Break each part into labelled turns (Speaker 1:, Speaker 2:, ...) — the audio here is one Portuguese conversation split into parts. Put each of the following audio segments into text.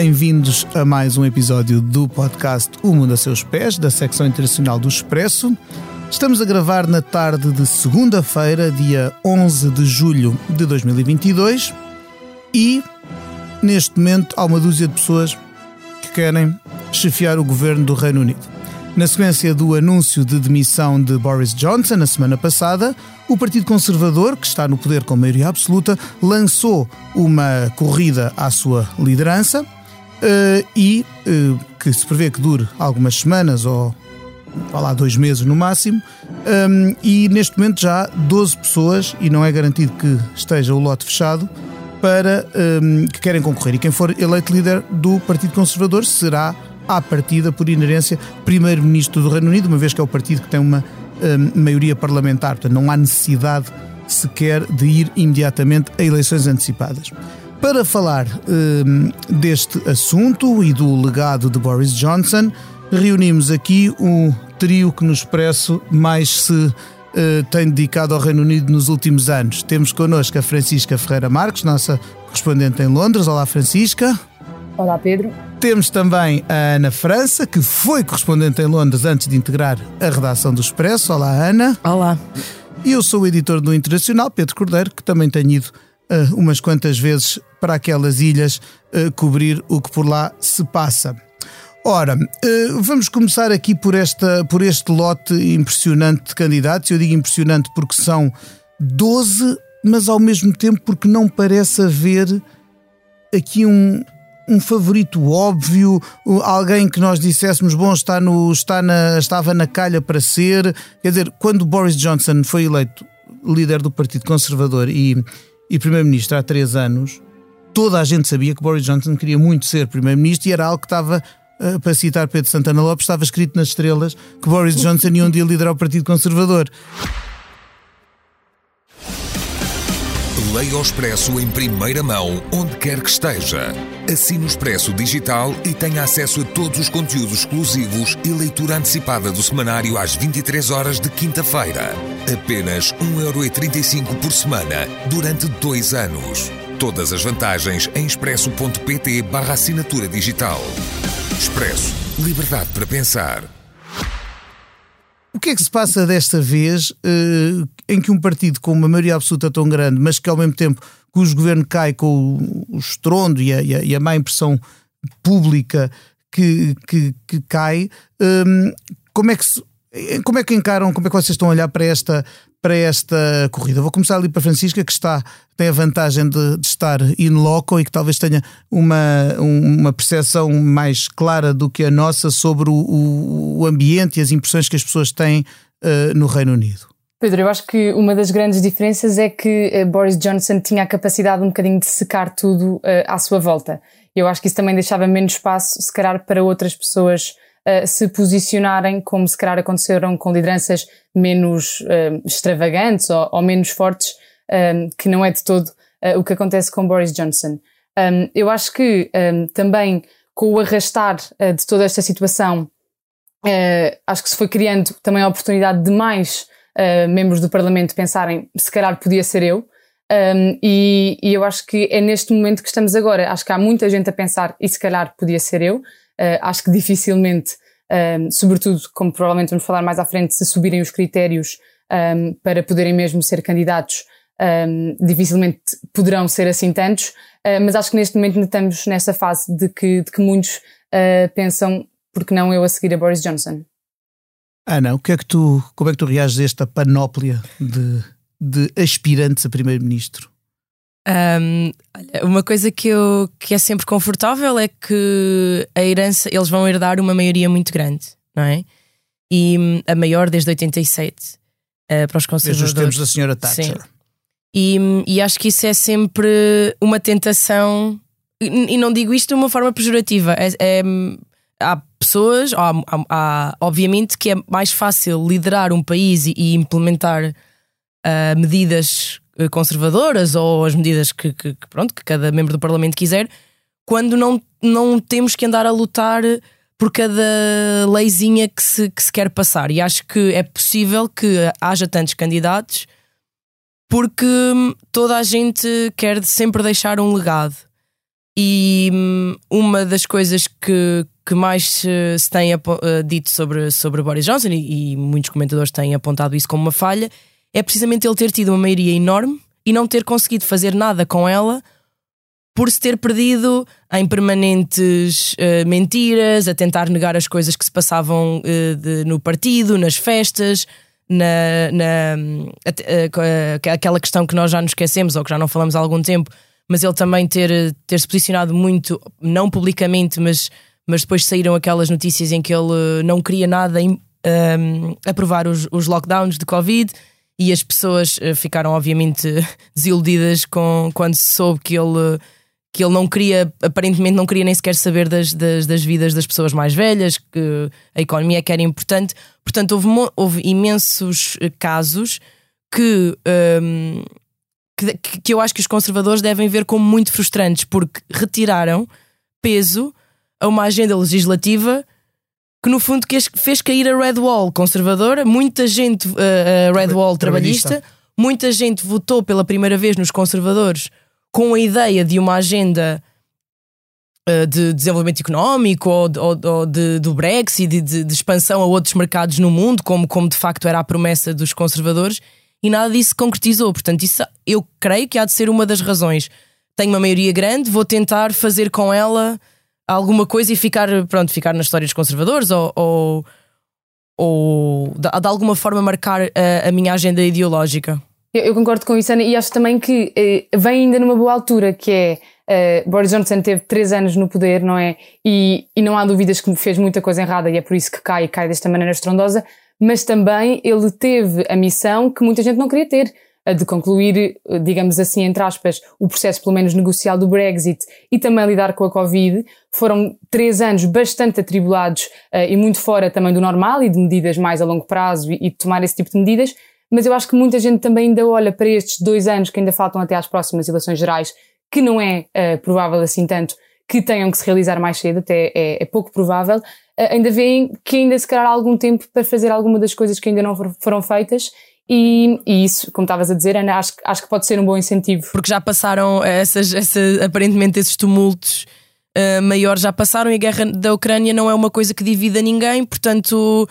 Speaker 1: Bem-vindos a mais um episódio do podcast O Mundo a Seus Pés, da secção internacional do Expresso. Estamos a gravar na tarde de segunda-feira, dia 11 de julho de 2022, e neste momento há uma dúzia de pessoas que querem chefiar o governo do Reino Unido. Na sequência do anúncio de demissão de Boris Johnson na semana passada, o Partido Conservador, que está no poder com maioria absoluta, lançou uma corrida à sua liderança e uh, que se prevê que dure algumas semanas ou vá lá dois meses no máximo. Um, e neste momento já há 12 pessoas, e não é garantido que esteja o lote fechado, para um, que querem concorrer. E quem for eleito líder do Partido Conservador será à partida, por inerência, primeiro-ministro do Reino Unido, uma vez que é o partido que tem uma um, maioria parlamentar, portanto não há necessidade sequer de ir imediatamente a eleições antecipadas. Para falar um, deste assunto e do legado de Boris Johnson, reunimos aqui o trio que no Expresso mais se uh, tem dedicado ao Reino Unido nos últimos anos. Temos connosco a Francisca Ferreira Marques, nossa correspondente em Londres. Olá, Francisca.
Speaker 2: Olá, Pedro.
Speaker 1: Temos também a Ana França, que foi correspondente em Londres antes de integrar a redação do Expresso. Olá, Ana.
Speaker 3: Olá.
Speaker 1: E eu sou o editor do Internacional, Pedro Cordeiro, que também tenho ido uh, umas quantas vezes para aquelas ilhas uh, cobrir o que por lá se passa. Ora, uh, vamos começar aqui por, esta, por este lote impressionante de candidatos. Eu digo impressionante porque são 12, mas ao mesmo tempo porque não parece haver aqui um, um favorito óbvio, alguém que nós disséssemos, bom, está no, está na, estava na calha para ser. Quer dizer, quando Boris Johnson foi eleito líder do Partido Conservador e, e Primeiro-Ministro há três anos, toda a gente sabia que Boris Johnson queria muito ser Primeiro-Ministro e era algo que estava, uh, para citar Pedro Santana Lopes, estava escrito nas estrelas que Boris Johnson ia um dia liderar o Partido Conservador.
Speaker 4: Leia o Expresso em primeira mão, onde quer que esteja. Assine o Expresso Digital e tenha acesso a todos os conteúdos exclusivos e leitura antecipada do semanário às 23 horas de quinta-feira. Apenas 1,35€ por semana, durante dois anos. Todas as vantagens em expresso.pt barra assinatura digital. Expresso. Liberdade para pensar.
Speaker 1: O que é que se passa desta vez uh, em que um partido com uma maioria absoluta tão grande, mas que ao mesmo tempo cujo governo cai com o, o estrondo e a, e, a, e a, má impressão pública que, que, que cai, um, como é que se, como é que encaram, como é que vocês estão a olhar para esta, para esta corrida? Vou começar ali para a Francisca, que está, tem a vantagem de, de estar in loco e que talvez tenha uma, uma percepção mais clara do que a nossa sobre o, o ambiente e as impressões que as pessoas têm uh, no Reino Unido.
Speaker 2: Pedro, eu acho que uma das grandes diferenças é que uh, Boris Johnson tinha a capacidade um bocadinho de secar tudo uh, à sua volta. Eu acho que isso também deixava menos espaço, se calhar, para outras pessoas uh, se posicionarem como se calhar aconteceram com lideranças menos extravagantes ou, ou, menos fortes, que não é de todo o que acontece com Boris Johnson. Um, eu acho que um, também com o arrastar de toda esta situação, acho que se foi criando também a oportunidade de mais uh, membros do Parlamento pensarem se calhar podia ser eu. Um, e, e, eu acho que é neste momento que estamos agora. Acho que há muita gente a pensar e se calhar podia ser eu. Uh, acho que dificilmente, um, sobretudo, como provavelmente vamos falar mais à frente, se subirem os critérios um, para poderem mesmo ser candidatos, dificilmente poderão ser assim tantos. Uh, mas acho que neste momento ainda estamos nessa fase de que, de que muitos pensam, porque não eu a seguir a Boris Johnson.
Speaker 1: Ana, o que é que tu, como é que tu reages a esta panóplia de, de aspirantes a primeiro-ministro?
Speaker 3: Um, uma coisa que, eu, que é sempre confortável é que a herança, eles vão herdar uma maioria muito grande, não é? E hum, a maior desde 87 uh, eh, para os conservadores.
Speaker 1: Desde os tempos da senhora Thatcher. Sim.
Speaker 3: E, hum, e acho que isso é sempre uma tentação, e, e não digo isto de uma forma pejorativa, é, é hum, há pessoas, há, há, há, obviamente que é mais fácil liderar um país e, e implementar uh, medidas conservadoras ou as medidas que, que, que, pronto, que cada membro do Parlamento quiser, quando não, não temos que andar a lutar por cada leizinha que se, que se quer passar. E acho que é possível que haja tantos candidatos porque toda a gente quer sempre deixar um legado. E hum, uma das coisas que, que mais se tem uh, dito sobre, sobre Boris Johnson, e, e, muitos comentadores têm apontado isso como uma falha, é precisamente ele ter tido uma maioria enorme e não ter conseguido fazer nada com ela por se ter perdido em permanentes uh, mentiras, a tentar negar as coisas que se passavam uh, de, no partido, nas festas, na, na uh, aquela questão que nós já nos esquecemos ou que já não falamos há algum tempo, mas ele também ter, ter se posicionado muito, não publicamente, mas, mas depois saíram aquelas notícias em que ele não queria nada em, um, aprovar os, os lockdowns de Covid e as pessoas ficaram obviamente desiludidas com, quando se soube que ele que ele não queria, aparentemente não queria nem sequer saber das, das, das, vidas das pessoas mais velhas, que a economia que era importante. Portanto, houve, houve imensos eh, casos que, um, que, que eu acho que os conservadores devem ver como muito frustrantes, porque retiraram peso a uma agenda legislativa que no fundo fez cair a Red Wall conservadora, muita gente, eh, a Red Wall trabalhista, muita gente votou pela primeira vez nos conservadores com a ideia de uma agenda uh, de desenvolvimento económico ou, ou, ou de, do Brexit, de, de, de, expansão a outros mercados no mundo, como, como de facto era a promessa dos conservadores, e nada disso se concretizou. Portanto, isso eu creio que há de ser uma das razões. Tenho uma maioria grande, vou tentar fazer com ela alguma coisa e ficar, pronto, ficar na história dos conservadores ou, ou, ou de, de, alguma forma marcar a, a minha agenda ideológica.
Speaker 2: Eu, eu, concordo com isso, Ana, e acho também que eh, vem ainda numa boa altura, que é uh, Boris Johnson teve três anos no poder, não é? E, e não há dúvidas que fez muita coisa errada e é por isso que cai e cai desta maneira estrondosa, mas também ele teve a missão que muita gente não queria ter, de concluir, digamos assim, entre aspas, o processo pelo menos negocial do Brexit e também lidar com a Covid. Foram três anos bastante atribulados uh, e muito fora também do normal e de medidas mais a longo prazo e, e tomar esse tipo de medidas mas eu acho que muita gente também ainda olha para estes dois anos que ainda faltam até às próximas eleições gerais, que não é uh, provável assim tanto que tenham que se realizar mais cedo, até é, é pouco provável, uh, ainda veem que ainda se calhar há algum tempo para fazer alguma das coisas que ainda não foram feitas e, e, isso, como estavas a dizer, Ana, acho, acho que pode ser um bom incentivo.
Speaker 3: Porque já passaram essas, essa, aparentemente esses tumultos uh, maiores já passaram e a guerra da Ucrânia não é uma coisa que divida ninguém, portanto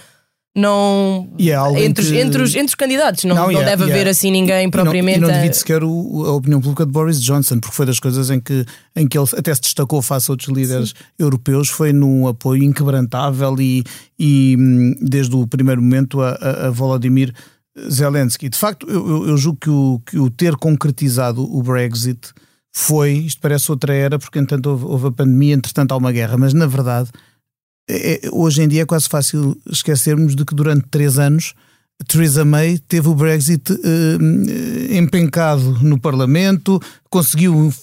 Speaker 3: não
Speaker 1: é
Speaker 3: entre,
Speaker 1: que...
Speaker 3: entre, os, entre os candidatos não, não, não deve haver assim ninguém propriamente.
Speaker 1: E não, e não divide sequer o, a opinião pública de Boris Johnson, porque foi das coisas em que, em que ele até se destacou face a outros líderes Sim. europeus, foi num apoio inquebrantável e, e hum, desde o primeiro momento a, a Volodymyr Zelensky. De facto, eu, eu julgo que o, que o ter concretizado o Brexit foi, isto parece outra era, porque entanto houve, houve a pandemia, entretanto há uma guerra, mas na verdade é, hoje em dia é quase fácil esquecermos de que durante três anos Theresa May teve o Brexit eh, empencado no Parlamento, conseguiu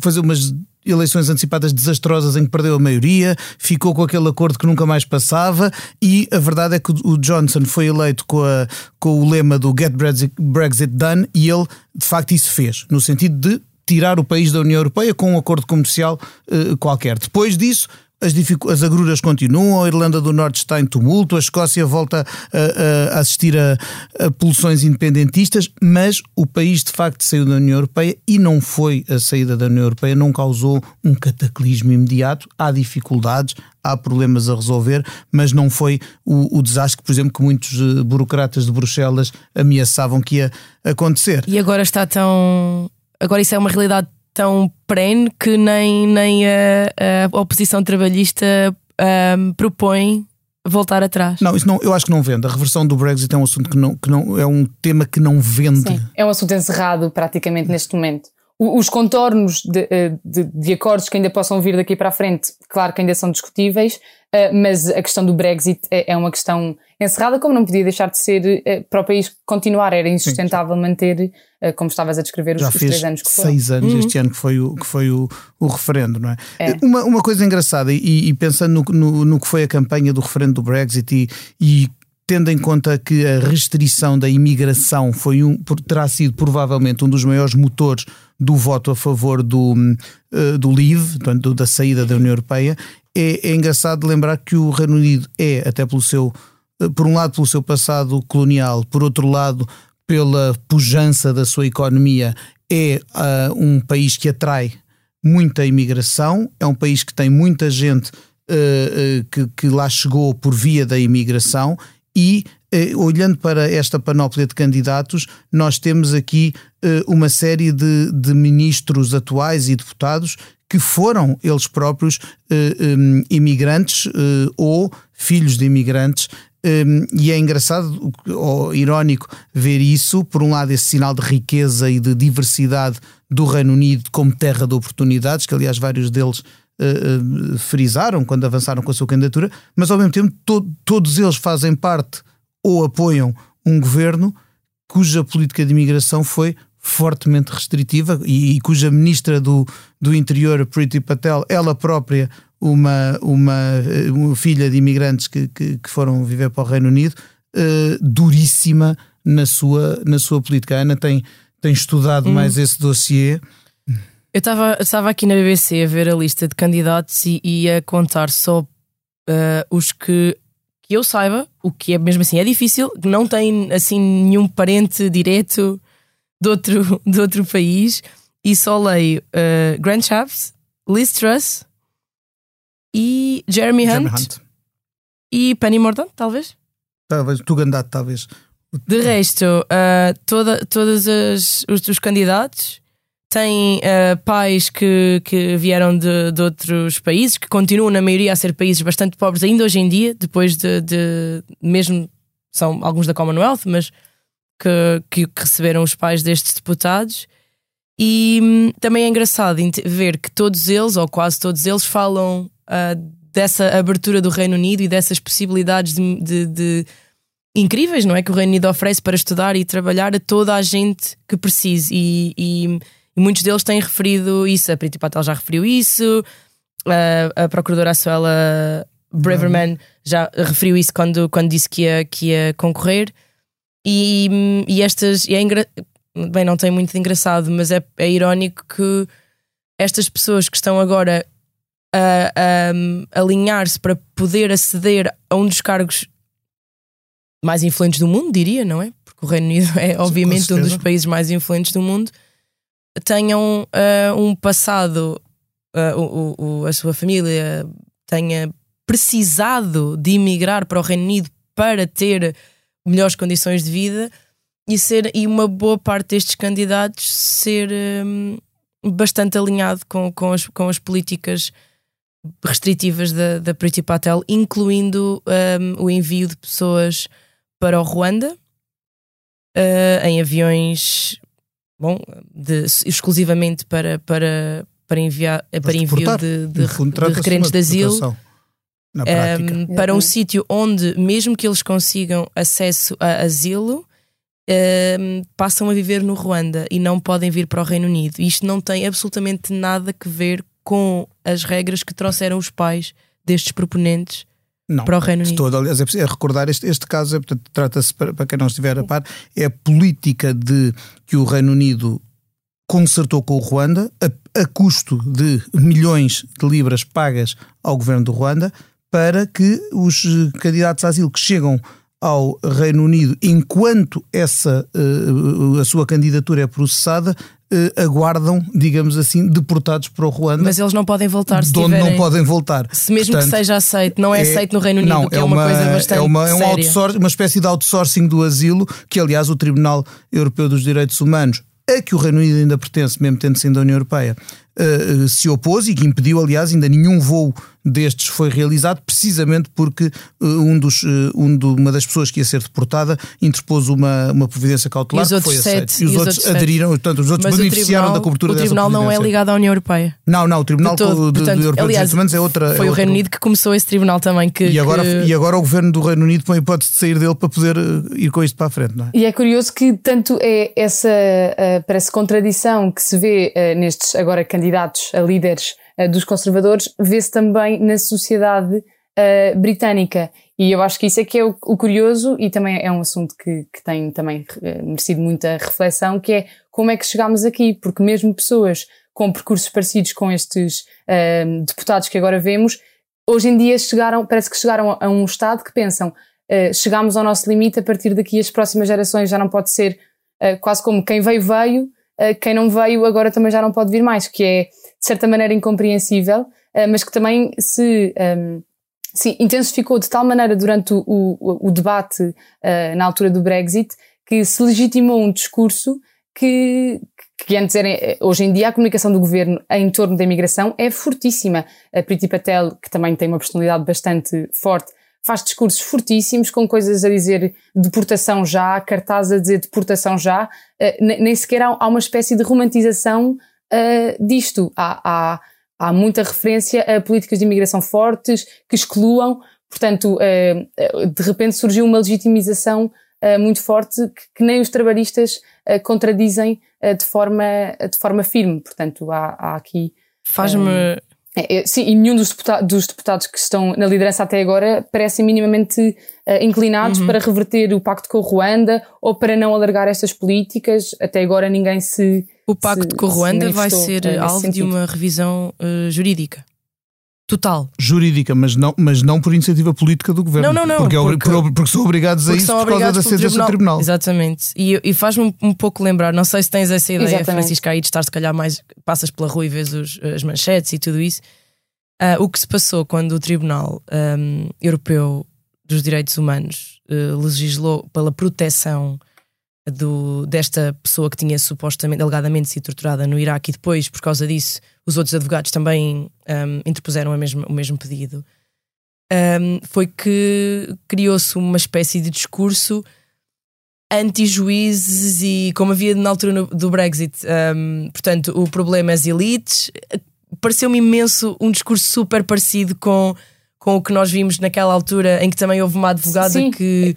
Speaker 1: fazer umas eleições antecipadas desastrosas em que perdeu a maioria, ficou com aquele acordo que nunca mais passava e a verdade é que o Johnson foi eleito com, a, com o lema do Get Brexit, Done e ele de facto isso fez, no sentido de tirar o país da União Europeia com um acordo comercial uh, qualquer. Depois disso, as, as agruras continuam, a Irlanda do Norte está em tumulto, a Escócia volta a, a assistir a, a independentistas, mas o país de facto saiu da União Europeia e não foi a saída da União Europeia, não causou um cataclismo imediato. Há dificuldades, há problemas a resolver, mas não foi o, o, desastre por exemplo, que muitos eh, burocratas de Bruxelas ameaçavam que ia acontecer.
Speaker 3: E agora está tão. Agora isso é uma realidade tão perene que nem, nem a, a oposição trabalhista um, propõe voltar atrás.
Speaker 1: Não, isso não, eu acho que não vende. A reversão do Brexit é um assunto que não, que não é um tema que não vende. Sim,
Speaker 2: é um assunto encerrado praticamente neste momento. Os contornos de, eh, de, de, acordos que ainda possam vir daqui para a frente, claro que ainda são discutíveis, eh, mas a questão do Brexit é, é uma questão encerrada, como não podia deixar de ser eh, para o país continuar. Era insustentável Sim. manter, como estavas a descrever, os,
Speaker 1: Já
Speaker 2: os três anos que
Speaker 1: foram. seis anos uhum. este ano que foi o, que foi o, o referendo, não é? é. Uma, uma coisa engraçada, e, e pensando no, no, no, que foi a campanha do referendo do Brexit e, e tendo em conta que a restrição da imigração foi um, terá sido provavelmente um dos maiores motores do voto a favor do, uh, do Leave, portanto, da saída da União Europeia, é, é, engraçado lembrar que o Reino Unido é, até pelo seu, uh, por um lado, pelo seu passado colonial, por outro lado, pela pujança da sua economia, é uh, um país que atrai muita imigração, é um país que tem muita gente uh, que, que lá chegou por via da imigração e olhando para esta panóplia de candidatos, nós temos aqui uma série de, de ministros atuais e deputados que foram eles próprios um, imigrantes ou filhos de imigrantes. E é engraçado ou irónico ver isso, por um lado, esse sinal de riqueza e de diversidade do Reino Unido como terra de oportunidades, que aliás vários deles uh, uh, frisaram quando avançaram com a sua candidatura, mas ao mesmo tempo to todos eles fazem parte ou apoiam um governo cuja política de imigração foi fortemente restritiva e, e cuja ministra do, do Interior, Priti Patel, ela própria uma, uma, uma filha de imigrantes que, que, que, foram viver para o Reino Unido, uh, duríssima na sua, na sua política. A Ana tem, tem estudado hum. mais esse dossiê.
Speaker 3: Eu estava aqui na BBC a ver a lista de candidatos e, e a contar só uh, os que, que eu saiba, o que é mesmo assim é difícil, que não tem assim nenhum parente direto de outro, de outro país, e só leio uh, Grant Shapps, Liz Truss, e Jeremy, Jeremy Hunt, Hunt, e Penny Mordaunt, talvez.
Speaker 1: Talvez, Tugandat, talvez.
Speaker 3: De resto, uh, toda, todos os, os candidatos têm uh, pais que, que vieram de, de, outros países, que continuam, na maioria, a ser países bastante pobres ainda hoje em dia, depois de, de mesmo são alguns da Commonwealth, mas que, que, que receberam os pais destes deputados. E hum, também é engraçado ver que todos eles, ou quase todos eles, falam uh, dessa abertura do Reino Unido e dessas possibilidades de, de, de, incríveis, não é? Que o Reino Unido oferece para estudar e trabalhar a toda a gente que precise. E, e, e muitos deles têm referido isso. A Priti Patel já referiu isso, a, a Procuradora Suela Braverman já referiu isso quando, quando disse que ia, que ia concorrer. E, e estas. E é engra... Bem, não tem muito de engraçado, mas é, é irónico que estas pessoas que estão agora a, a, alinhar-se para poder aceder a um dos cargos mais influentes do mundo, diria, não é? Porque o Reino Unido é, obviamente, um dos países mais influentes do mundo, tenham uh, um passado, uh, o, o, a sua família tenha precisado de emigrar para o Reino Unido para ter melhores condições de vida e ser e uma boa parte destes candidatos ser um, bastante alinhado com, com, as, com as políticas restritivas da, da Priti Patel, incluindo um, o envio de pessoas para o Ruanda uh, em aviões bom, de, exclusivamente para, para, para, enviar, para envio de, de, de requerentes de asilo. Um, para um sítio onde, mesmo que eles consigam acesso a asilo, um, passam a viver no Ruanda e não podem vir para o Reino Unido. Isto não tem absolutamente nada a ver com as regras que trouxeram os pais destes proponentes não, para o Reino Unido.
Speaker 1: Todo. Aliás, é, recordar este, este caso, é, portanto, trata-se, para, para quem não estiver a par, é a política de que o Reino Unido concertou com o Ruanda, a, a custo de milhões de libras pagas ao governo do Ruanda, para que os candidatos a asilo que chegam ao Reino Unido, enquanto essa, uh, a sua candidatura é processada, uh, aguardam, digamos assim, deportados para o Ruanda.
Speaker 3: Mas eles não podem voltar se
Speaker 1: de onde não podem voltar.
Speaker 3: Se mesmo Portanto, que seja aceito, não é, é, aceito no Reino Unido, não, que é, é uma, uma, coisa bastante
Speaker 1: é uma, é
Speaker 3: um
Speaker 1: uma espécie de outsourcing do asilo, que aliás o Tribunal Europeu dos Direitos Humanos a que o Reino Unido ainda pertence, mesmo tendo sido da União Europeia, uh, se opôs e que impediu, aliás, ainda nenhum voo destes foi realizado, precisamente porque uh, um dos, uh, um do, uma das pessoas que ia ser deportada interpôs uma, uma providência cautelar que foi aceita. E os, e os outros, outros aderiram, portanto, os outros Mas beneficiaram tribunal, da cobertura
Speaker 3: O Tribunal não é ligado à União Europeia.
Speaker 1: Não, não, o Tribunal de, de, portanto, de Europeu aliás, dos Humanos é outra.
Speaker 3: Foi
Speaker 1: é
Speaker 3: o Reino Unido que começou esse tribunal também. Que,
Speaker 1: e, agora,
Speaker 3: que...
Speaker 1: e agora o governo do Reino Unido põe a hipótese de sair dele para poder ir com isto para a frente, não é?
Speaker 2: E é curioso que tanto é essa, uh, parece contradição que se vê uh, nestes agora candidatos a líderes uh, dos conservadores, vê-se também na sociedade uh, britânica. E eu acho que isso é que é o, o curioso e também é um assunto que, que tem também uh, merecido muita reflexão, que é como é que chegámos aqui, porque mesmo pessoas com percursos parecidos com estes deputados que agora vemos, hoje em dia chegaram, parece que chegaram a um estado que pensam, chegámos ao nosso limite, a partir daqui as próximas gerações já não pode ser quase como quem veio veio, uh, quem não veio agora também já não pode vir mais, que é de certa maneira incompreensível, uh, mas que também se, um, ehm, se intensificou de tal maneira durante o, o, o debate uh, na altura do Brexit que se legitimou um discurso que, que antes era, hoje em dia a comunicação do governo em torno da imigração é fortíssima. A Priti Patel, que também tem uma personalidade bastante forte, faz discursos fortíssimos com coisas a dizer deportação já, cartazes a dizer deportação já, uh, nem sequer há, há, uma espécie de romantização uh, disto. Há, há, há, muita referência a políticas de imigração fortes que excluam, portanto, uh, de repente surgiu uma legitimização muito forte que, que, nem os trabalhistas contradizem de, forma, de forma firme. Portanto, há, há aqui.
Speaker 3: Faz-me
Speaker 2: é, é, sim, e nenhum dos, deputados, dos deputados que estão na liderança até agora parecem minimamente uh, inclinados uhum. para reverter o pacto com o Ruanda ou para não alargar estas políticas. Até agora ninguém se.
Speaker 3: O pacto se, com o Ruanda vai ser uh, alvo de uma revisão uh, jurídica. Total.
Speaker 1: Jurídica, mas não, mas não por iniciativa política do governo.
Speaker 3: Não, não, não.
Speaker 1: Porque,
Speaker 3: é porque,
Speaker 1: por, porque são obrigados a isso por causa da sentença do tribunal.
Speaker 3: Exatamente. E, e faz-me um, um, pouco lembrar, não sei se tens essa ideia, Exatamente. Francisca, aí de estar se calhar mais, passas pela rua e vês os, as manchetes e tudo isso. Uh, o que se passou quando o Tribunal um, Europeu dos Direitos Humanos uh, legislou pela proteção do, desta pessoa que tinha supostamente, alegadamente sido torturada no Iraque e depois, por causa disso, os outros advogados também um, interpuseram mesma, o mesmo pedido, um, foi que criou-se uma espécie de discurso anti-juízes e como havia na altura no, do Brexit, um, portanto, o problema é as elites. Pareceu-me imenso um discurso super parecido com, com o que nós vimos naquela altura, em que também houve uma advogada Sim. que que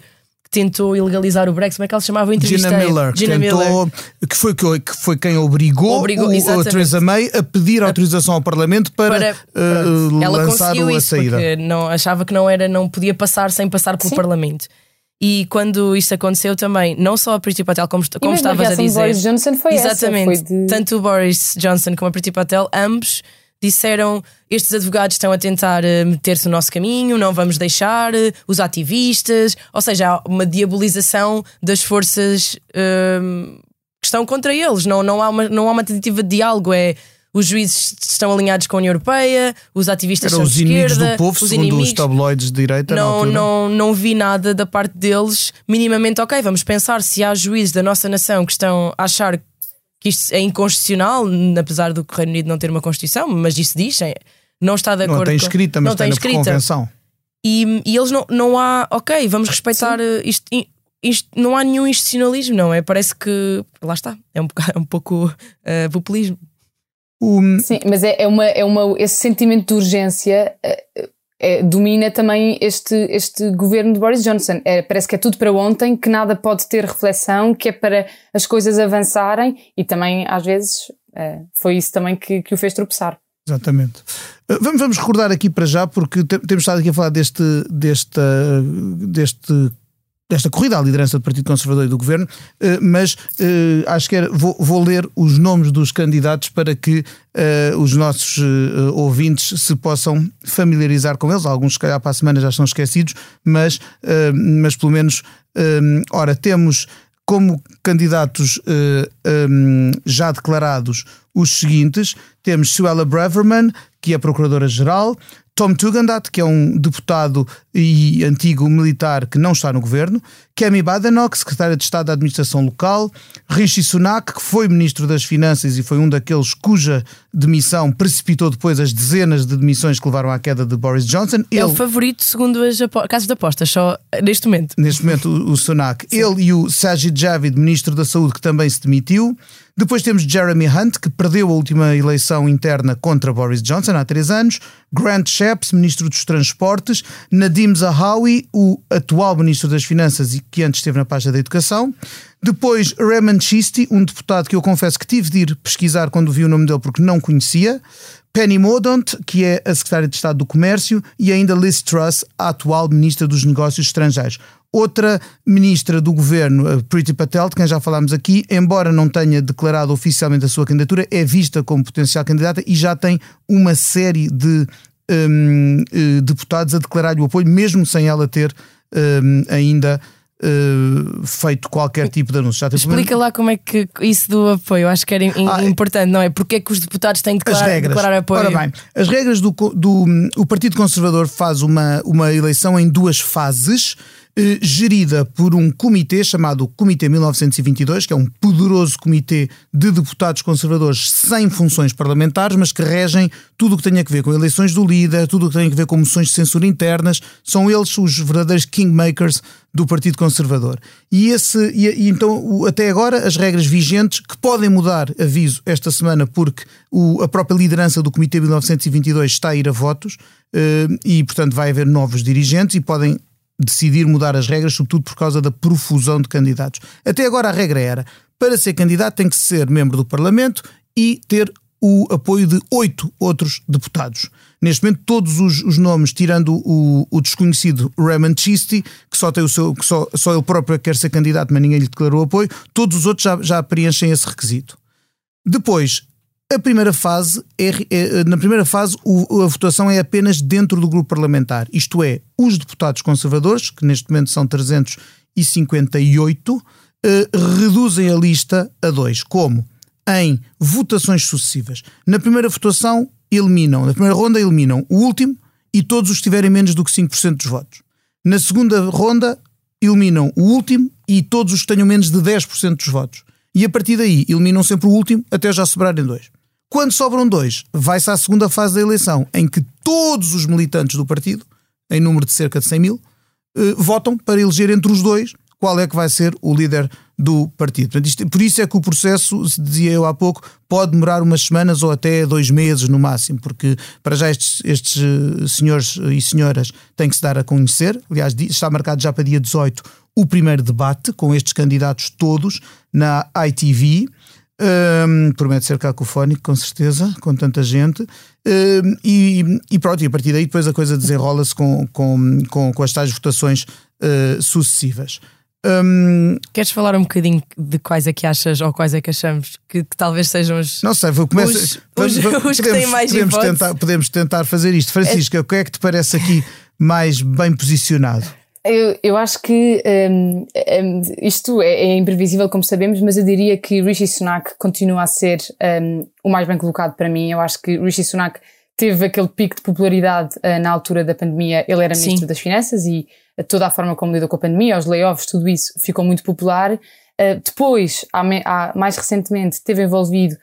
Speaker 3: tentou ilegalizar o Brexit, como é que ela se chamava?
Speaker 1: Gina Miller, que,
Speaker 3: Gina
Speaker 1: tentou,
Speaker 3: Miller.
Speaker 1: Que, foi, que foi quem obrigou, obrigou o, a Theresa May a pedir autorização ao Parlamento para, para uh, ela lançar conseguiu a saída.
Speaker 3: Porque não, achava que não, era, não podia passar sem passar pelo Sim. Parlamento. E quando isto aconteceu também, não só a Priti Patel, como, como estavas a dizer.
Speaker 2: Boris Johnson foi
Speaker 3: Exatamente.
Speaker 2: Essa, foi
Speaker 3: de... Tanto o Boris Johnson como a Priti Patel, ambos disseram estes advogados estão a tentar eh, meter-se no nosso caminho, não vamos deixar, eh, os ativistas, ou seja, há uma diabolização das forças um, que estão contra eles. Não, não, há uma, não há uma tentativa de diálogo, é os juízes estão alinhados com a União Europeia, os ativistas
Speaker 1: Eram
Speaker 3: são
Speaker 1: os inimigos do povo,
Speaker 3: os
Speaker 1: segundo
Speaker 3: inimigos.
Speaker 1: os tabloides de direita.
Speaker 3: Não, não, não vi nada da parte deles, minimamente ok. Vamos pensar se há juízes da nossa nação que estão a achar que isto é inconstitucional, apesar do Reino Unido não ter uma Constituição, mas isso diz, não está de acordo.
Speaker 1: Não tem escrita, mas não tem, tem convenção.
Speaker 3: E, e, eles não, não há, ok, vamos respeitar Sim. isto, isto, não há nenhum institucionalismo, não é? Parece que, lá está, é um, é um pouco uh, populismo.
Speaker 2: Sim, mas é, é, uma, é uma, esse sentimento de urgência uh, é, domina também este, este governo de Boris Johnson. É, parece que é tudo para ontem, que nada pode ter reflexão, que é para as coisas avançarem e também, às vezes, é, foi isso também que, que o fez tropeçar.
Speaker 1: Exatamente. Eh, vamos, vamos recordar aqui para já, porque temos estado aqui a falar deste, deste, deste desta corrida à liderança do Partido Conservador e do Governo, eh, mas eh, acho que era, vou, vou, ler os nomes dos candidatos para que uh, os nossos ouvintes se possam familiarizar com eles. Alguns, se calhar, para a semana já estão esquecidos, mas, mas pelo menos, ora, temos como candidatos já declarados os seguintes: temos Suella Braverman, que é Procuradora-Geral, Tom Tugendhat, que é um deputado e antigo militar que não está no governo, Kemi Badenoch, secretária de Estado da Administração Local, Rishi Sunak, que foi ministro das Finanças e foi um daqueles cuja demissão precipitou depois as dezenas de demissões que levaram à queda de Boris Johnson.
Speaker 3: Ele, é o favorito segundo as casas de apostas, só neste momento.
Speaker 1: Neste momento, o, o Sunak. Sim. Ele e o Sajid Javid, ministro da Saúde, que também se demitiu. Depois temos Jeremy Hunt, que perdeu a última eleição interna contra Boris Johnson há três anos. Grant Shapps, ministro dos Transportes. Nadim Zahawi, o atual ministro das Finanças e que antes esteve na pasta da Educação. Depois Raymond Chisti, um deputado que eu confesso que tive de ir pesquisar quando vi o nome dele porque não conhecia. Penny Mordaunt, que é a secretária de Estado do Comércio, e ainda Liz Truss, a atual ministra dos Negócios Estrangeiros. Outra ministra do governo, Priti Patel, de quem já falámos aqui, embora não tenha declarado oficialmente a sua candidatura, é vista como potencial candidata e já tem uma série de um, uh, deputados a declarar-lhe o apoio, mesmo sem ela ter um, ainda uh, feito qualquer tipo de anúncio.
Speaker 3: Explica lá como é que isso do apoio, acho que era ah, é. importante, não é? Porque é que os deputados têm de declarar, declarar apoio?
Speaker 1: Ora bem, as regras do, do o Partido Conservador faz uma, uma eleição em duas fases. Eh, gerida por um comitê chamado Comitê 1922, que é um poderoso comitê de deputados conservadores sem funções parlamentares, mas que regem tudo o que tem a ver com eleições do líder, tudo o que tem a ver com moções de censura internas. São eles os verdadeiros kingmakers do Partido Conservador. E, esse, e, e então, até agora, as regras vigentes, que podem mudar, aviso, esta semana, porque o, a própria liderança do Comitê 1922 está a ir a votos, eh, e, portanto, vai haver novos dirigentes e podem decidir mudar as regras, sobretudo por causa da profusão de candidatos. Até agora a regra era: para ser candidato tem que ser membro do Parlamento e ter o apoio de oito outros deputados. Neste momento, todos os, os nomes, tirando o, o, desconhecido Raymond Chisty, que só tem o seu, que só, só ele próprio quer ser candidato, mas ninguém lhe declarou apoio, todos os outros já, já preenchem esse requisito. Depois, a primeira fase é, é, na primeira fase o, a votação é apenas dentro do grupo parlamentar, isto é, os deputados conservadores, que neste momento são 358, eh, reduzem a lista a dois. Como? Em votações sucessivas. Na primeira votação eliminam, na primeira ronda eliminam o último e todos os que tiverem menos do que 5% dos votos. Na segunda ronda eliminam o último e todos os que tenham menos de 10% dos votos. E a partir daí eliminam sempre o último até já sobrarem dois. Quando sobram dois, vai-se à segunda fase da eleição, em que todos os militantes do partido, em número de cerca de 100 mil, eh, votam para eleger entre os dois qual é que vai ser o líder do partido. Portanto, isto, por isso é que o processo, dizia eu há pouco, pode demorar umas semanas ou até dois meses no máximo, porque para já estes, estes eh, senhores e senhoras têm que se dar a conhecer. Aliás, está marcado já para dia 18 o primeiro debate com estes candidatos todos na ITV. Um, promete ser cacofónico, com certeza, com tanta gente. Um, e, e, pronto, e a partir daí depois a coisa desenrola-se com, com, com, com as tais votações uh, sucessivas. Um,
Speaker 3: Queres falar um bocadinho de quais é que achas ou quais é que achamos que, que talvez sejam os.
Speaker 1: Não sei, vou começar. Os,
Speaker 3: os, os podemos, que têm mais
Speaker 1: podemos tentar, podemos tentar fazer isto. Francisca, é... o que é que te parece aqui mais bem posicionado?
Speaker 2: Eu, eu acho que um, um, isto é, é, imprevisível, como sabemos, mas eu diria que Rishi Sunak continua a ser um, o mais bem colocado para mim. Eu acho que Rishi Sunak teve aquele pico de popularidade uh, na altura da pandemia. Ele era ministro Sim. das Finanças e uh, toda a forma como lidou com a pandemia, os layoffs, tudo isso ficou muito popular. Uh, depois, há, há, mais recentemente, teve envolvido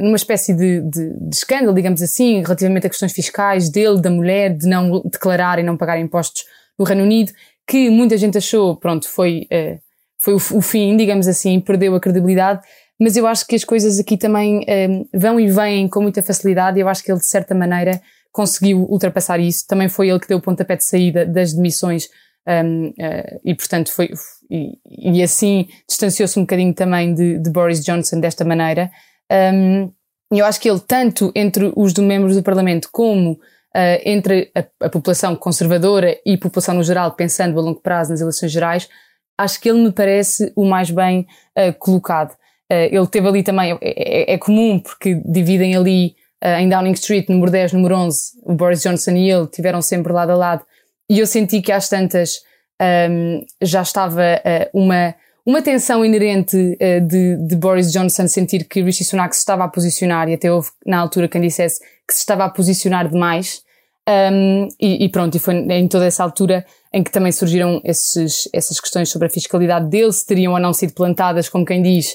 Speaker 2: numa espécie de, de, de, escândalo, digamos assim, relativamente a questões fiscais dele, da mulher, de não declarar e não pagar impostos no Reino Unido que muita gente achou, pronto, foi, uh, foi o, o, fim, digamos assim, perdeu a credibilidade, mas eu acho que as coisas aqui também uh, vão e vêm com muita facilidade e eu acho que ele, de certa maneira, conseguiu ultrapassar isso. Também foi ele que deu o pontapé de saída das demissões um, ehm, uh, eh, e, portanto, foi, e, e assim distanciou-se um bocadinho também de, de, Boris Johnson desta maneira. Um, ehm, eu acho que ele, tanto entre os membros do Parlamento como uh, entre a, a, população conservadora e a população no geral, pensando a longo prazo nas eleições gerais, acho que ele me parece o mais bem uh, colocado. Uh, ele teve ali também, é, é, é comum porque dividem ali em Downing Street, número 10, número 11, o Boris Johnson e ele tiveram sempre lado a lado, e eu senti que às tantas um, já estava uma uma tensão inerente uh, de, de, Boris Johnson sentir que Rishi Sunak se estava a posicionar, e até houve na altura quem dissesse que se estava a posicionar demais, um, e, e, pronto, e foi em toda essa altura em que também surgiram esses, essas questões sobre a fiscalidade dele, se teriam ou não sido plantadas, como quem diz,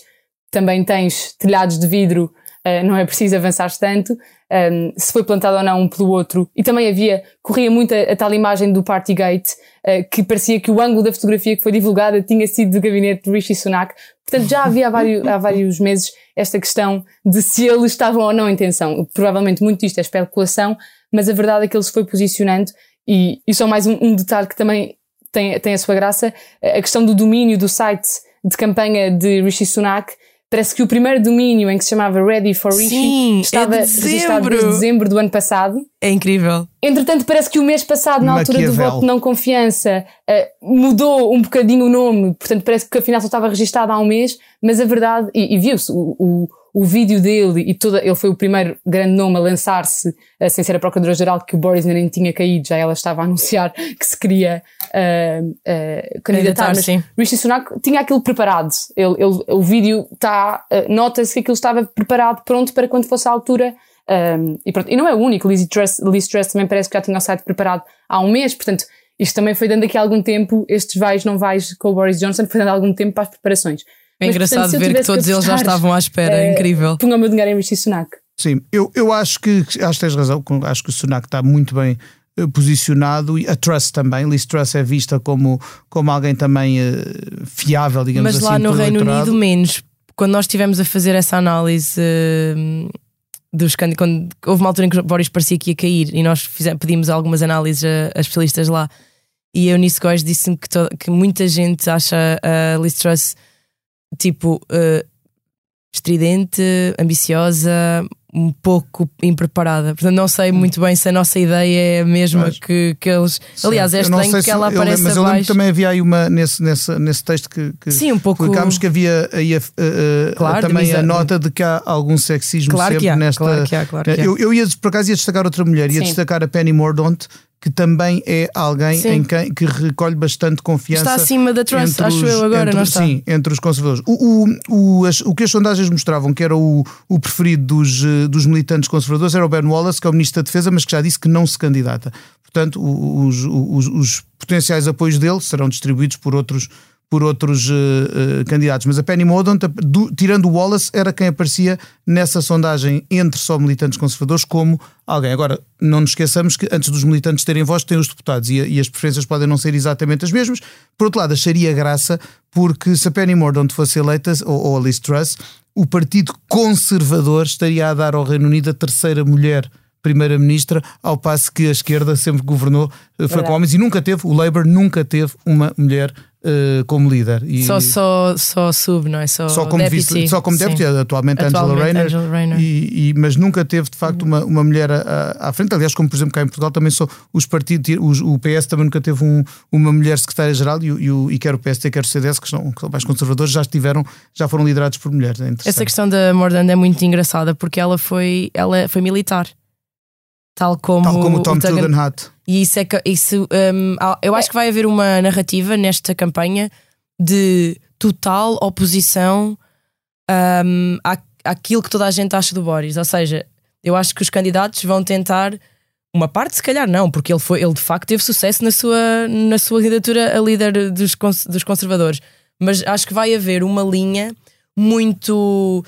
Speaker 2: também tens telhados de vidro, uh, não é preciso avançar tanto, um, se foi plantado ou não um pelo outro. E também havia, corria muito a, a tal imagem do Partygate, uh, que parecia que o ângulo da fotografia que foi divulgada tinha sido do gabinete de Rishi Sunak. Portanto, já havia há vários, há vários meses esta questão de se eles estavam ou não em tensão. Provavelmente muito disto é especulação, mas a verdade é que ele se foi posicionando e, e só mais um, um, detalhe que também tem, tem a sua graça, a questão do domínio do site de campanha de Rishi Sunak, Parece que o primeiro domínio em que se chamava Ready for Rishi
Speaker 3: Sim,
Speaker 2: estava
Speaker 3: é
Speaker 2: de registrado desde dezembro do ano passado.
Speaker 3: É incrível.
Speaker 2: Entretanto, parece que o mês passado, na altura do voto de não confiança, uh, mudou um bocadinho o nome. Portanto, parece que afinal só estava registado há um mês. Mas a verdade, e, e viu-se, o, o, o vídeo dele e toda, ele foi o primeiro grande nome a lançar-se uh, sem ser a Procuradora-Geral, que o Boris ainda nem tinha caído, já ela estava a anunciar que se queria uh, uh, candidatar. Mas sim. Rishi Sunak tinha aquilo preparado. Ele, ele o vídeo está, nota-se que aquilo estava preparado, pronto para quando fosse a altura. Um, e, pronto, e não é o único, Liz Truss, Liz Truss também parece que já tinha o site preparado há um mês, portanto, isto também foi dando aqui algum tempo, estes vais não vais com o Boris Johnson, foi dando algum tempo para as preparações.
Speaker 3: É Mas, engraçado portanto, ver que todos que eles já estavam à espera, é, incrível.
Speaker 2: Punha o meu dinheiro em Rishi Sunak.
Speaker 1: Sim, eu, eu acho que acho que tens razão, acho que o Sunak está muito bem eh, posicionado e a Truss também, Liz Truss é vista como, como alguém também uh, fiável, digamos
Speaker 3: Mas
Speaker 1: assim.
Speaker 3: Mas lá no Reino
Speaker 1: eleitorado.
Speaker 3: Unido menos, quando nós estivemos a fazer essa análise uh, dos quando houve uma altura em que o Boris parecia que ia cair e nós fizemos, pedimos algumas análises a, a especialistas lá e a Eunice Góes disse-me que, que muita gente acha a Liz Truss tipo uh, estridente, ambiciosa, um pouco impreparada. Portanto, não sei muito bem se a nossa ideia é a mesma que, que eles. Sim. Aliás, é estranho que ela apareça
Speaker 1: Mas eu lembro também havia aí uma, nesse, nesse, nesse texto que, que
Speaker 3: Sim, um pouco...
Speaker 1: publicámos que havia aí a, a, claro, também a nota de que há algum sexismo
Speaker 3: claro
Speaker 1: sempre
Speaker 3: há,
Speaker 1: nesta.
Speaker 3: Claro que há, claro que há.
Speaker 1: Eu, eu ia, por acaso, ia destacar outra mulher, ia Sim. destacar a Penny Mordaunt, que também é alguém sim. em quem que recolhe bastante confiança.
Speaker 3: Está acima da Truss, acho eu agora,
Speaker 1: entre,
Speaker 3: não está?
Speaker 1: Sim, entre os conservadores. O, o, o, as, o que as sondagens mostravam que era o, o preferido dos, eh, dos militantes conservadores era o Ben Wallace, que é o Ministro da Defesa, mas que já disse que não se candidata. Portanto, os, os, os potenciais apoios dele serão distribuídos por outros por outros uh, uh, candidatos. Mas a Penny Mordaunt, do, tirando o Wallace, era quem aparecia nessa sondagem entre só militantes conservadores como alguém. Agora, não nos esqueçamos que antes dos militantes terem voz, têm os deputados e, e, as preferências podem não ser exatamente as mesmas. Por outro lado, acharia graça porque se a Penny Mordaunt fosse eleita, ou, ou a Liz Truss, o Partido Conservador estaria a dar ao Reino Unido a terceira mulher primeira-ministra, ao passo que a esquerda sempre governou foi com homens e nunca teve, o Labour nunca teve uma mulher uh, como líder. E
Speaker 3: só, só, só sub, não é? Só,
Speaker 1: só como
Speaker 3: deputy.
Speaker 1: Vice, só como deputy, atualmente, atualmente Angela Rayner. Angela Rayner. E, e, mas nunca teve de facto uma, uma mulher à, à, frente. Aliás, como por exemplo cá em Portugal também só os partidos, os, o PS também nunca teve um, uma mulher secretária-geral e, e, e quer o PST, quer o CDS, que são, que são mais conservadores, já estiveram, já foram liderados por mulheres. É
Speaker 3: Essa questão da Mordand é muito engraçada porque ela foi, ela foi militar. Tal como,
Speaker 1: Tal como o Tom Tugendhat.
Speaker 3: E isso é que isso, um, eu acho que vai haver uma narrativa nesta campanha de total oposição um, à, àquilo que toda a gente acha do Boris. Ou seja, eu acho que os candidatos vão tentar. Uma parte, se calhar, não, porque ele, foi, ele de facto teve sucesso na sua, na sua candidatura a líder dos, dos conservadores. Mas acho que vai haver uma linha muito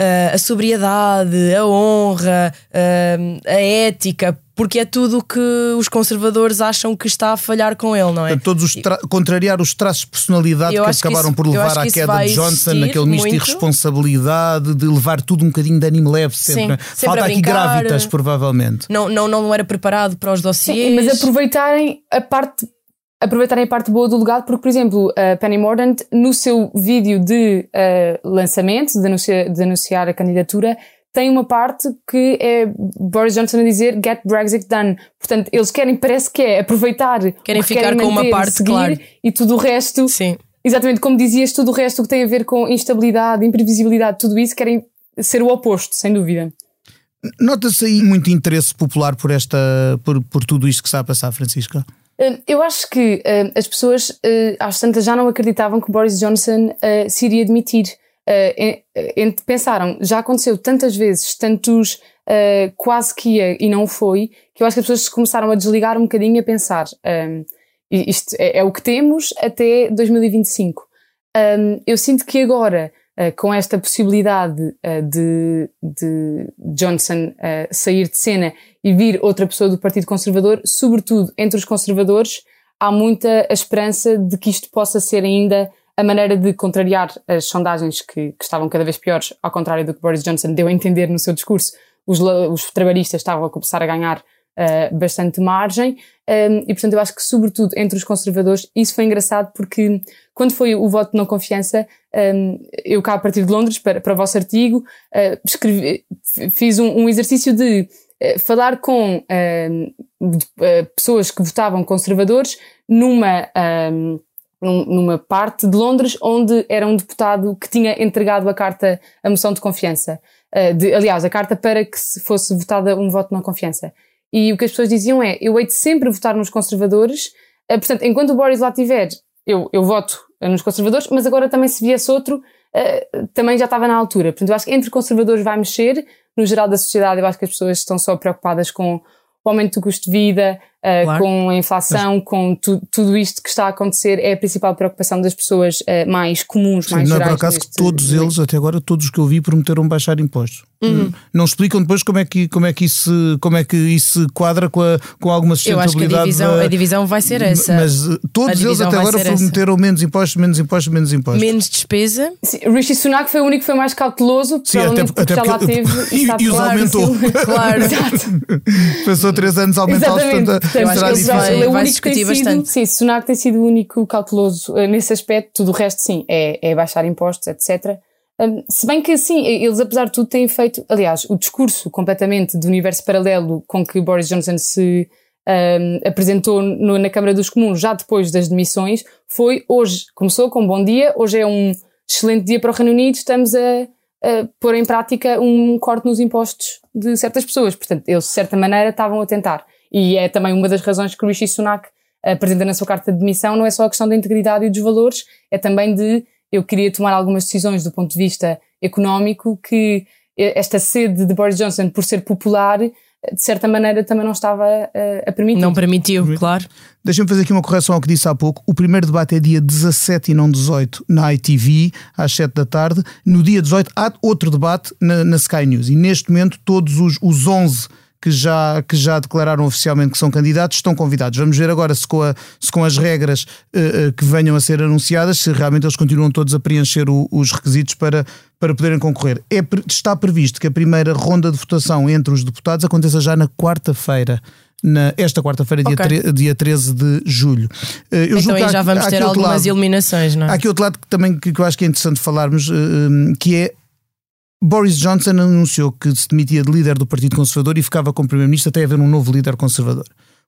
Speaker 3: uh, a sobriedade, a honra, uh, a ética, porque é tudo o que os conservadores acham que está a falhar com ele, não é?
Speaker 1: Portanto, todos os contrariar os traços de personalidade que acabaram isso, por levar à queda de Johnson, naquele misto de irresponsabilidade, de levar tudo um bocadinho de ânimo leve sempre. Sim, sempre Falta aqui grávidas, provavelmente.
Speaker 3: Não, não, não era preparado para os dossiês. Sim,
Speaker 2: mas aproveitarem a parte aproveitarem a parte boa do legado, porque, por exemplo, a Penny Mordaunt, no seu vídeo de uh, lançamento, de anunciar, de anunciar a candidatura, tem uma parte que é Boris Johnson a dizer get Brexit done. Portanto, eles querem, parece que é aproveitar.
Speaker 3: Querem ficar querem com uma parte, seguir, claro.
Speaker 2: E tudo o resto.
Speaker 3: Sim.
Speaker 2: Exatamente, como dizias, tudo o resto que tem a ver com instabilidade, imprevisibilidade, tudo isso, querem ser o oposto, sem dúvida.
Speaker 1: Nota-se aí muito interesse popular por, esta, por, por tudo isto que está a passar, Francisca?
Speaker 2: Hum, eu acho que uh, as pessoas, uh, às tantas, já não acreditavam que Boris Johnson uh, se iria demitir. Uh, pensaram, já aconteceu tantas vezes, tantos quase que ia e não foi, que eu acho que as pessoas começaram a desligar um bocadinho e a pensar: um, isto é, é, o que temos até 2025. Um, eu sinto que agora, com esta possibilidade de, de, Johnson sair de cena e vir outra pessoa do Partido Conservador, sobretudo entre os conservadores, há muita esperança de que isto possa ser ainda a maneira de contrariar as sondagens que, que, estavam cada vez piores, ao contrário do que Boris Johnson deu a entender no seu discurso. Os, os trabalhistas estavam a começar a ganhar uh, bastante margem um, e, portanto, eu acho que, sobretudo entre os conservadores, isso foi engraçado porque quando foi o voto de não confiança, um, eu cá a partir de Londres, para, para o vosso artigo, uh, escrevi, fiz um, um exercício de eh, falar com uh, pessoas que votavam conservadores numa, numa parte de Londres onde era um deputado que tinha entregado a carta, a moção de confiança. Uh, de, aliás, a carta para que fosse votada um voto de não confiança. E o que as pessoas diziam é: eu hei de sempre votar nos conservadores, uh, portanto, enquanto o Boris lá estiver, eu, eu voto nos conservadores, mas agora também se viesse outro, uh, também já estava na altura. Portanto, eu acho que entre conservadores vai mexer, no geral da sociedade, eu acho que as pessoas estão só preocupadas com o aumento do custo de vida, uh, claro. com a inflação, Mas... com tu, tudo isto que está a acontecer, é a principal preocupação das pessoas uh, mais comuns, Sim, mais
Speaker 1: não
Speaker 2: gerais.
Speaker 1: Não é por acaso que todos eles, até agora, todos os que eu vi, prometeram baixar impostos. Uhum. Não explicam depois como é que, como é que, isso, como é que isso quadra com, a, com alguma sustentabilidade.
Speaker 3: Eu acho que a divisão, da, a divisão vai ser essa.
Speaker 1: Mas uh, todos eles até agora prometeram essa. menos impostos, menos impostos, menos impostos.
Speaker 3: Menos despesa.
Speaker 2: Sim, Rishi Sunak foi o único que foi mais cauteloso, Sim, até, até já lá teve.
Speaker 1: E, e, e os aumentou.
Speaker 3: Claro,
Speaker 1: exato. Passou três anos a aumentá-los. Portanto,
Speaker 3: vai discutir bastante.
Speaker 2: Sim, Sunak tem sido o único cauteloso uh, nesse aspecto. Tudo o resto, sim, é, é baixar impostos, etc. Um, se bem que assim, eles apesar de tudo têm feito, aliás, o discurso completamente do universo paralelo com que Boris Johnson se um, apresentou no, na Câmara dos Comuns já depois das demissões foi hoje, começou com um bom dia, hoje é um excelente dia para o Reino Unido, estamos a, a pôr em prática um corte nos impostos de certas pessoas. Portanto, eles de certa maneira estavam a tentar. E é também uma das razões que o Rishi Sunak apresenta na sua carta de demissão, não é só a questão da integridade e dos valores, é também de eu queria tomar algumas decisões do ponto de vista económico que esta sede de Boris Johnson por ser popular de certa maneira também não estava a, a permitir.
Speaker 3: Não permitiu, claro.
Speaker 1: Deixa-me fazer aqui uma correção ao que disse há pouco. O primeiro debate é dia 17 e não 18 na ITV, às 7 da tarde. No dia 18 há outro debate na, na Sky News. E neste momento todos os, os 11 que já, que já declararam oficialmente que são candidatos estão convidados. Vamos ver agora se com, a, se com as regras uh, uh, que venham a ser anunciadas, se realmente eles continuam todos a preencher o, os requisitos para, para poderem concorrer. É, está previsto que a primeira ronda de votação entre os deputados aconteça já na quarta-feira. Na, esta quarta-feira, okay. dia, dia 13 de julho.
Speaker 3: Uh, eu então aí já vamos ter algumas lado, eliminações, não é?
Speaker 1: Há aqui outro lado que também que, que eu acho que é interessante falarmos, que é Boris Johnson anunciou que se demitia de líder do Partido Conservador e ficava como Primeiro-Ministro até haver um novo líder conservador.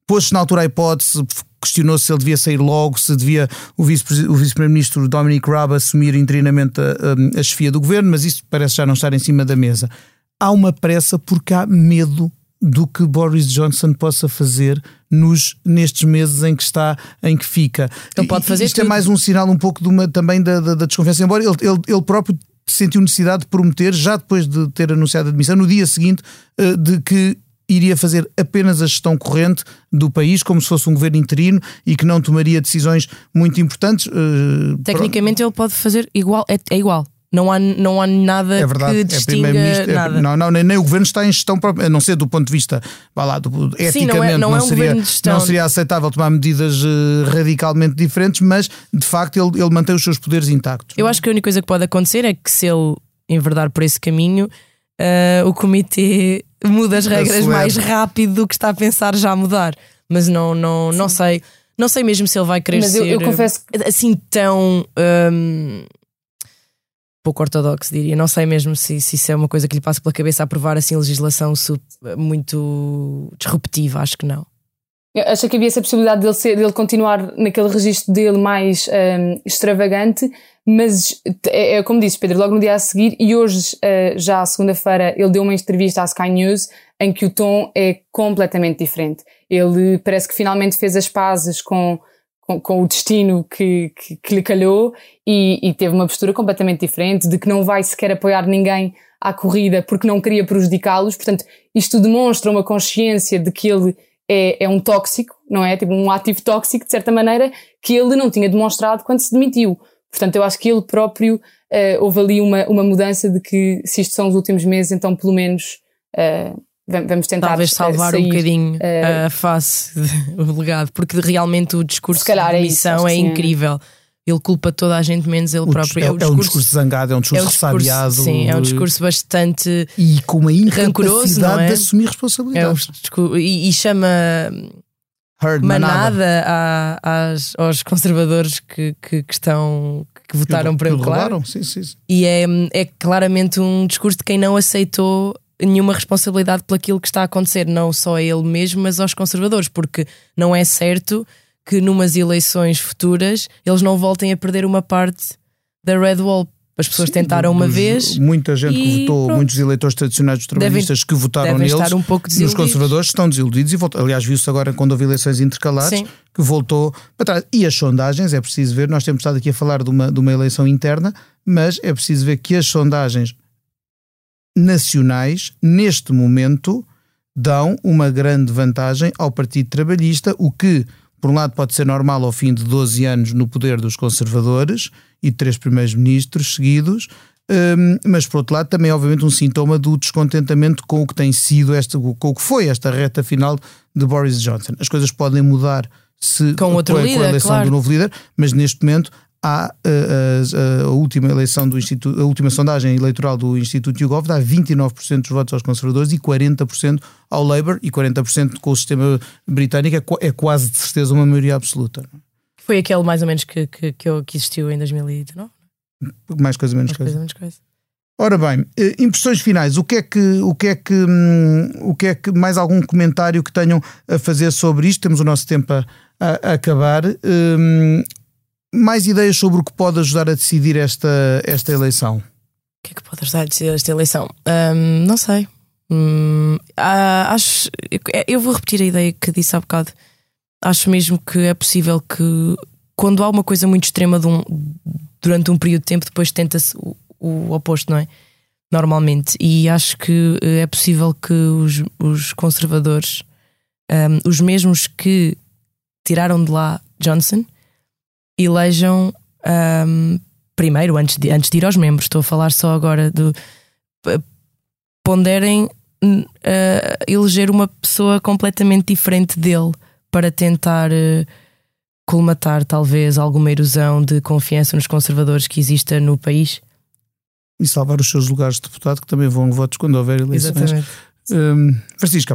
Speaker 1: Pôs-se na altura a hipótese, questionou-se se ele devia sair logo, se devia o vice-primeiro-ministro Dominic Raab assumir interinamente a, a, a chefia do governo, mas isso parece já não estar em cima da mesa. Há uma pressa porque há medo do que Boris Johnson possa fazer nos, nestes meses em que está, em que fica.
Speaker 3: Ele pode fazer
Speaker 1: Isto
Speaker 3: é tudo.
Speaker 1: é mais um sinal um pouco de uma, também da, da, da desconfiança, embora ele, ele, ele próprio sentiu necessidade de prometer, já depois de ter anunciado a demissão, no dia seguinte, eh, de que iria fazer apenas a gestão corrente do país, como se fosse um governo interino e que não tomaria decisões muito importantes. Eh,
Speaker 3: Tecnicamente, ele pode fazer igual, é, é igual. Não há, não há nada é verdade, que é distinga é nada.
Speaker 1: É, não, não, nem, nem, o governo está em gestão própria, a não ser do ponto de vista, vá lá, do, eticamente Sim, não, é, não, não é um seria, não seria aceitável tomar medidas uh, radicalmente diferentes, mas de facto ele, ele mantém os seus poderes intactos.
Speaker 3: Eu acho que a única coisa que pode acontecer é que se ele enverdar por esse caminho, uh, o comitê muda as regras Acelera. mais rápido do que está a pensar já mudar. Mas não, não, não sei. Não sei mesmo se ele vai querer Mas eu, eu confesso que... assim tão. Um, pouco ortodoxo, diria. Não sei mesmo se, se isso é uma coisa que lhe passa pela cabeça aprovar assim legislação muito disruptiva, acho que não.
Speaker 2: Acho que havia essa possibilidade dele, ser, dele continuar naquele registro dele mais um, extravagante, mas é, é, como disse Pedro, logo no dia a seguir, e hoje, uh, já segunda-feira, ele deu uma entrevista à Sky News em que o tom é completamente diferente. Ele parece que finalmente fez as pazes com com, com o destino que, que, que lhe calhou e, e, teve uma postura completamente diferente, de que não vai sequer apoiar ninguém à corrida porque não queria prejudicá-los. Portanto, isto demonstra uma consciência de que ele é, é um tóxico, não é? Tipo um ativo tóxico, de certa maneira, que ele não tinha demonstrado quando se demitiu. Portanto, eu acho que ele próprio uh, houve ali uma, uma mudança de que, se isto são os últimos meses, então pelo menos uh, vamos tentar
Speaker 3: talvez salvar
Speaker 2: sair,
Speaker 3: um bocadinho uh, a face do legado, porque realmente o discurso de é missão é, é incrível. Ele culpa toda a gente, menos ele
Speaker 1: o
Speaker 3: próprio.
Speaker 1: É, é, um discurso, é um discurso zangado, é um discurso, é um discurso ressabiado.
Speaker 3: Sim, é um discurso bastante.
Speaker 1: E com uma incapacidade é? de assumir responsabilidade.
Speaker 3: Um, e, e, chama. Heard, manada, manada a, às, aos conservadores que, que, que estão que votaram que, para ele, claro.
Speaker 1: Sim, sim, sim.
Speaker 3: E é, é claramente um discurso de quem não aceitou nenhuma responsabilidade por aquilo que está a acontecer, não só a ele mesmo, mas aos conservadores, porque não é certo que numas eleições futuras eles não voltem a perder uma parte da Red Wall. As pessoas
Speaker 1: Sim,
Speaker 3: tentaram uma vez.
Speaker 1: Muita gente que votou,
Speaker 3: pronto.
Speaker 1: muitos eleitores tradicionais dos trabalhistas que votaram
Speaker 3: devem
Speaker 1: neles,
Speaker 3: estar um pouco desiludidos.
Speaker 1: conservadores, estão desiludidos e voltam. Aliás, viu-se agora quando houve eleições intercalares
Speaker 3: Sim.
Speaker 1: que voltou para trás. E as sondagens, é preciso ver, nós temos estado aqui a falar de uma, de uma eleição interna, mas é preciso ver que as sondagens nacionais, neste momento, dão uma grande vantagem ao Partido Trabalhista, o que, por um lado, pode ser normal ao fim de 12 anos no poder dos conservadores e três primeiros ministros seguidos, hum, mas por outro lado também obviamente um sintoma do descontentamento com o que tem sido esta, com o que foi esta reta final de Boris Johnson. As coisas podem mudar se
Speaker 3: Com outro
Speaker 1: a, com a
Speaker 3: líder,
Speaker 1: eleição
Speaker 3: claro.
Speaker 1: do novo líder, mas neste momento há uh, a, a última eleição do Instituto, a última sondagem eleitoral do Instituto YouGov dá 29% dos votos aos conservadores e 40% ao Labour e 40% com o sistema britânico é, é quase de certeza uma maioria absoluta.
Speaker 3: Foi aquele mais ou menos que, que, que, existiu em 2019.
Speaker 1: é? Mais coisa menos
Speaker 3: Mais
Speaker 1: coisa.
Speaker 3: coisa, menos coisa.
Speaker 1: Ora bem, eh, impressões finais. O que é que, o que é que, hum, o que é que mais algum comentário que tenham a fazer sobre isto? Temos o nosso tempo a, a- a acabar. Hum, mais ideias sobre o que pode ajudar a decidir esta, esta eleição?
Speaker 3: O que é que pode ajudar a decidir esta eleição? Ahm, não sei. Hum, ah, acho. Eu vou repetir a ideia que disse há bocado. Acho mesmo que é possível que, quando há uma coisa muito extrema um- durante um período de tempo, depois tenta-se o, o oposto, não é? Normalmente. E acho que eh, é possível que os, os conservadores, ahm, os mesmos que tiraram de lá Johnson, elejam ahm, primeiro, antes de, antes de ir aos membros, estou a falar só agora do p- ponderem ah, eleger uma pessoa completamente diferente dele para tentar eh, colmatar talvez alguma erosão de confiança nos conservadores que exista no país.
Speaker 1: E salvar os seus lugares de deputado, que também vão votos quando houver eleições. Hum, Francisca,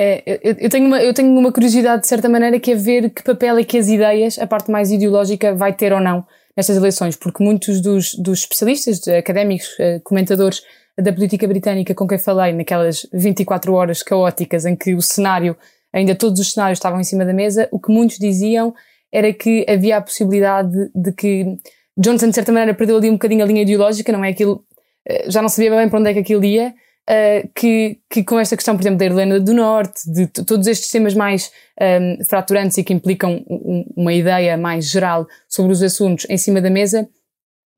Speaker 2: É, eu, eu tenho uma, eu tenho uma curiosidade, de certa maneira, que é ver que papel é que as ideias, a parte mais ideológica, vai ter ou não nestas eleições, porque muitos dos, dos especialistas, académicos, eh, comentadores da política britânica com quem falei, naquelas 24 horas caóticas em que o cenário, ainda todos os cenários estavam em cima da mesa, o que muitos diziam era que havia a possibilidade de que Johnson, de certa maneira, perdeu ali um bocadinho a linha ideológica, não é aquilo, eh, já não sabia bem para onde é que aquilo ia, Uh, que, que com esta questão, por exemplo, da Irlanda do Norte, de todos estes temas mais um, fraturantes e que implicam um- uma ideia mais geral sobre os assuntos em cima da mesa,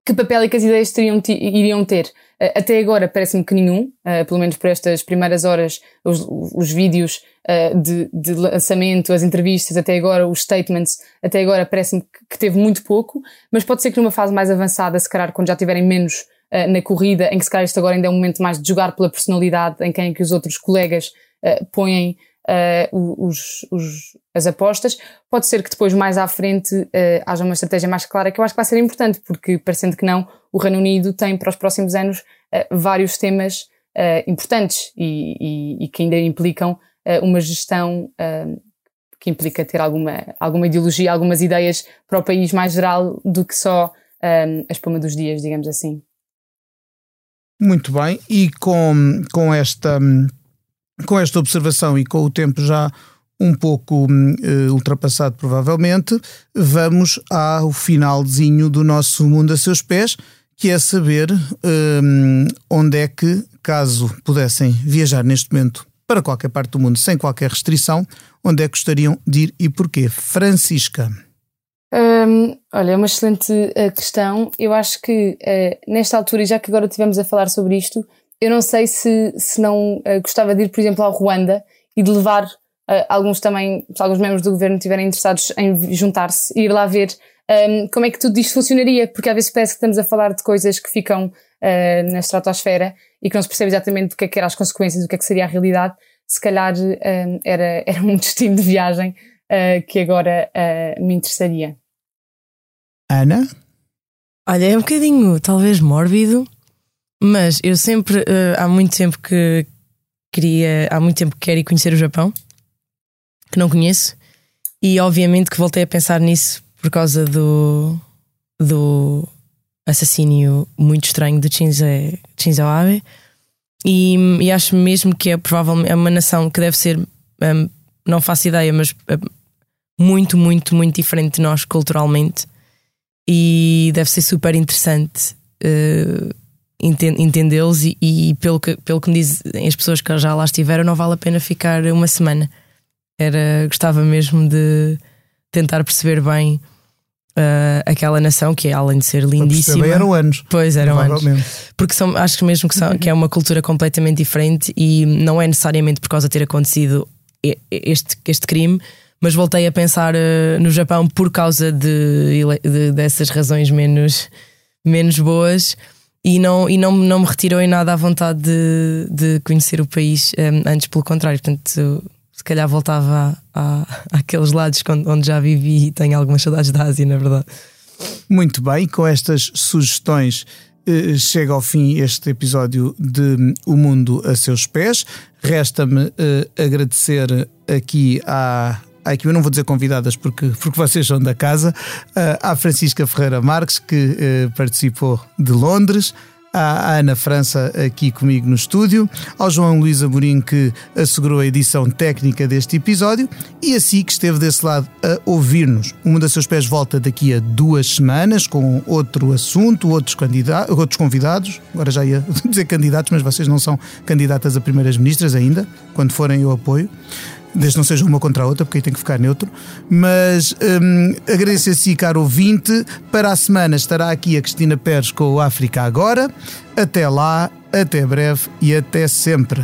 Speaker 2: que papel é que as ideias teriam iriam ter? Uh, até agora parece-me que nenhum, uh, pelo menos por estas primeiras horas, os, os vídeos uh, de, de lançamento, as entrevistas, até agora, os statements, até agora parece-me que, que teve muito pouco, mas pode ser que numa fase mais avançada, se calhar quando já tiverem menos uh, na corrida, em que se calhar isto agora ainda é um momento mais de jogar pela personalidade, em quem é que os outros colegas uh, põem uh, os, os- as apostas, pode ser que depois mais à frente haja uma estratégia mais clara que eu acho que vai ser importante, porque parecendo que não, o Reino Unido tem para os próximos anos vários temas importantes e, e- e que ainda implicam uma gestão que implica ter alguma, alguma ideologia, algumas ideias para o país mais geral do que só um, a espuma dos dias, digamos assim.
Speaker 1: Muito bem, e com, com, esta, com esta observação e com o tempo já um pouco eh, ultrapassado, provavelmente, vamos ao finalzinho do nosso mundo a seus pés, que é saber hum, onde é que, caso pudessem viajar neste momento para qualquer parte do mundo sem qualquer restrição, onde é que gostariam de ir e porquê? Francisca.
Speaker 2: Olha, é uma excelente uh, questão. Eu acho que uh, nesta altura, e já que agora estivemos a falar sobre isto, eu não sei se, se não uh, gostava de ir, por exemplo, ao Ruanda e de levar alguns também, se alguns membros do governo estiverem interessados em juntar-se e ir lá ver um, como é que tudo isto funcionaria, porque às vezes parece que estamos a falar de coisas que ficam na estratosfera e que não se percebe exatamente o que é que eram as consequências, o que é que seria a realidade. Se calhar um, era, era um destino de viagem uh, que agora uh, me interessaria.
Speaker 1: Ana?
Speaker 3: Olha, é um bocadinho, talvez mórbido, mas eu sempre, eh, há muito tempo que queria, há muito tempo que quero ir conhecer o Japão, que não conheço, e obviamente que voltei a pensar nisso por causa do, do assassínio muito estranho de Shinzo, Shinzo Abe, e, e acho mesmo que é provavelmente é uma nação que deve ser, hum, não faço ideia, mas muito, muito, muito diferente de nós culturalmente e deve ser super interessante uh, entendê-los e, e, pelo, que, pelo que me dizem as pessoas que já lá estiveram, não vale a pena ficar uma semana. Era, gostava mesmo de tentar perceber bem uh, aquela nação que, além de ser lindíssima,
Speaker 1: eram anos.
Speaker 3: Pois eram anos. Porque são, acho mesmo que, são, que é uma cultura completamente diferente e não é necessariamente por causa de ter acontecido este, este crime, mas voltei a pensar uh, no Japão por causa de, de, dessas razões menos, menos boas e não, e não, não me retirou em nada a vontade de, de conhecer o país um, eh, antes, pelo contrário. Portanto, se calhar voltava a, a, àqueles lados onde já vivi e tenho algumas saudades da Ásia, na verdade.
Speaker 1: Muito bem, com estas sugestões eh, chega ao fim este episódio de O Mundo a Seus Pés. Resta-me eh, agradecer aqui à, aqui eu não vou dizer convidadas porque, porque vocês são da casa, à Francisca Ferreira Marques, que uh, participou de Londres, à Ana França aqui comigo no estúdio, ao João Luís Amorim que assegurou a edição técnica deste episódio e a si que esteve desse lado a ouvir-nos. Mundo a Seus Pés volta daqui a duas semanas com outro assunto, outros, candidatos, outros convidados. Agora já ia dizer candidatos, mas vocês não são candidatas a primeiras ministras ainda. Quando forem, eu apoio desde não seja uma contra a outra, porque aí tem que ficar neutro. Mas hum, agradeço a si, caro ouvinte. Para a semana estará aqui a Cristina Pérez com o África Agora. Até lá, até breve e até sempre.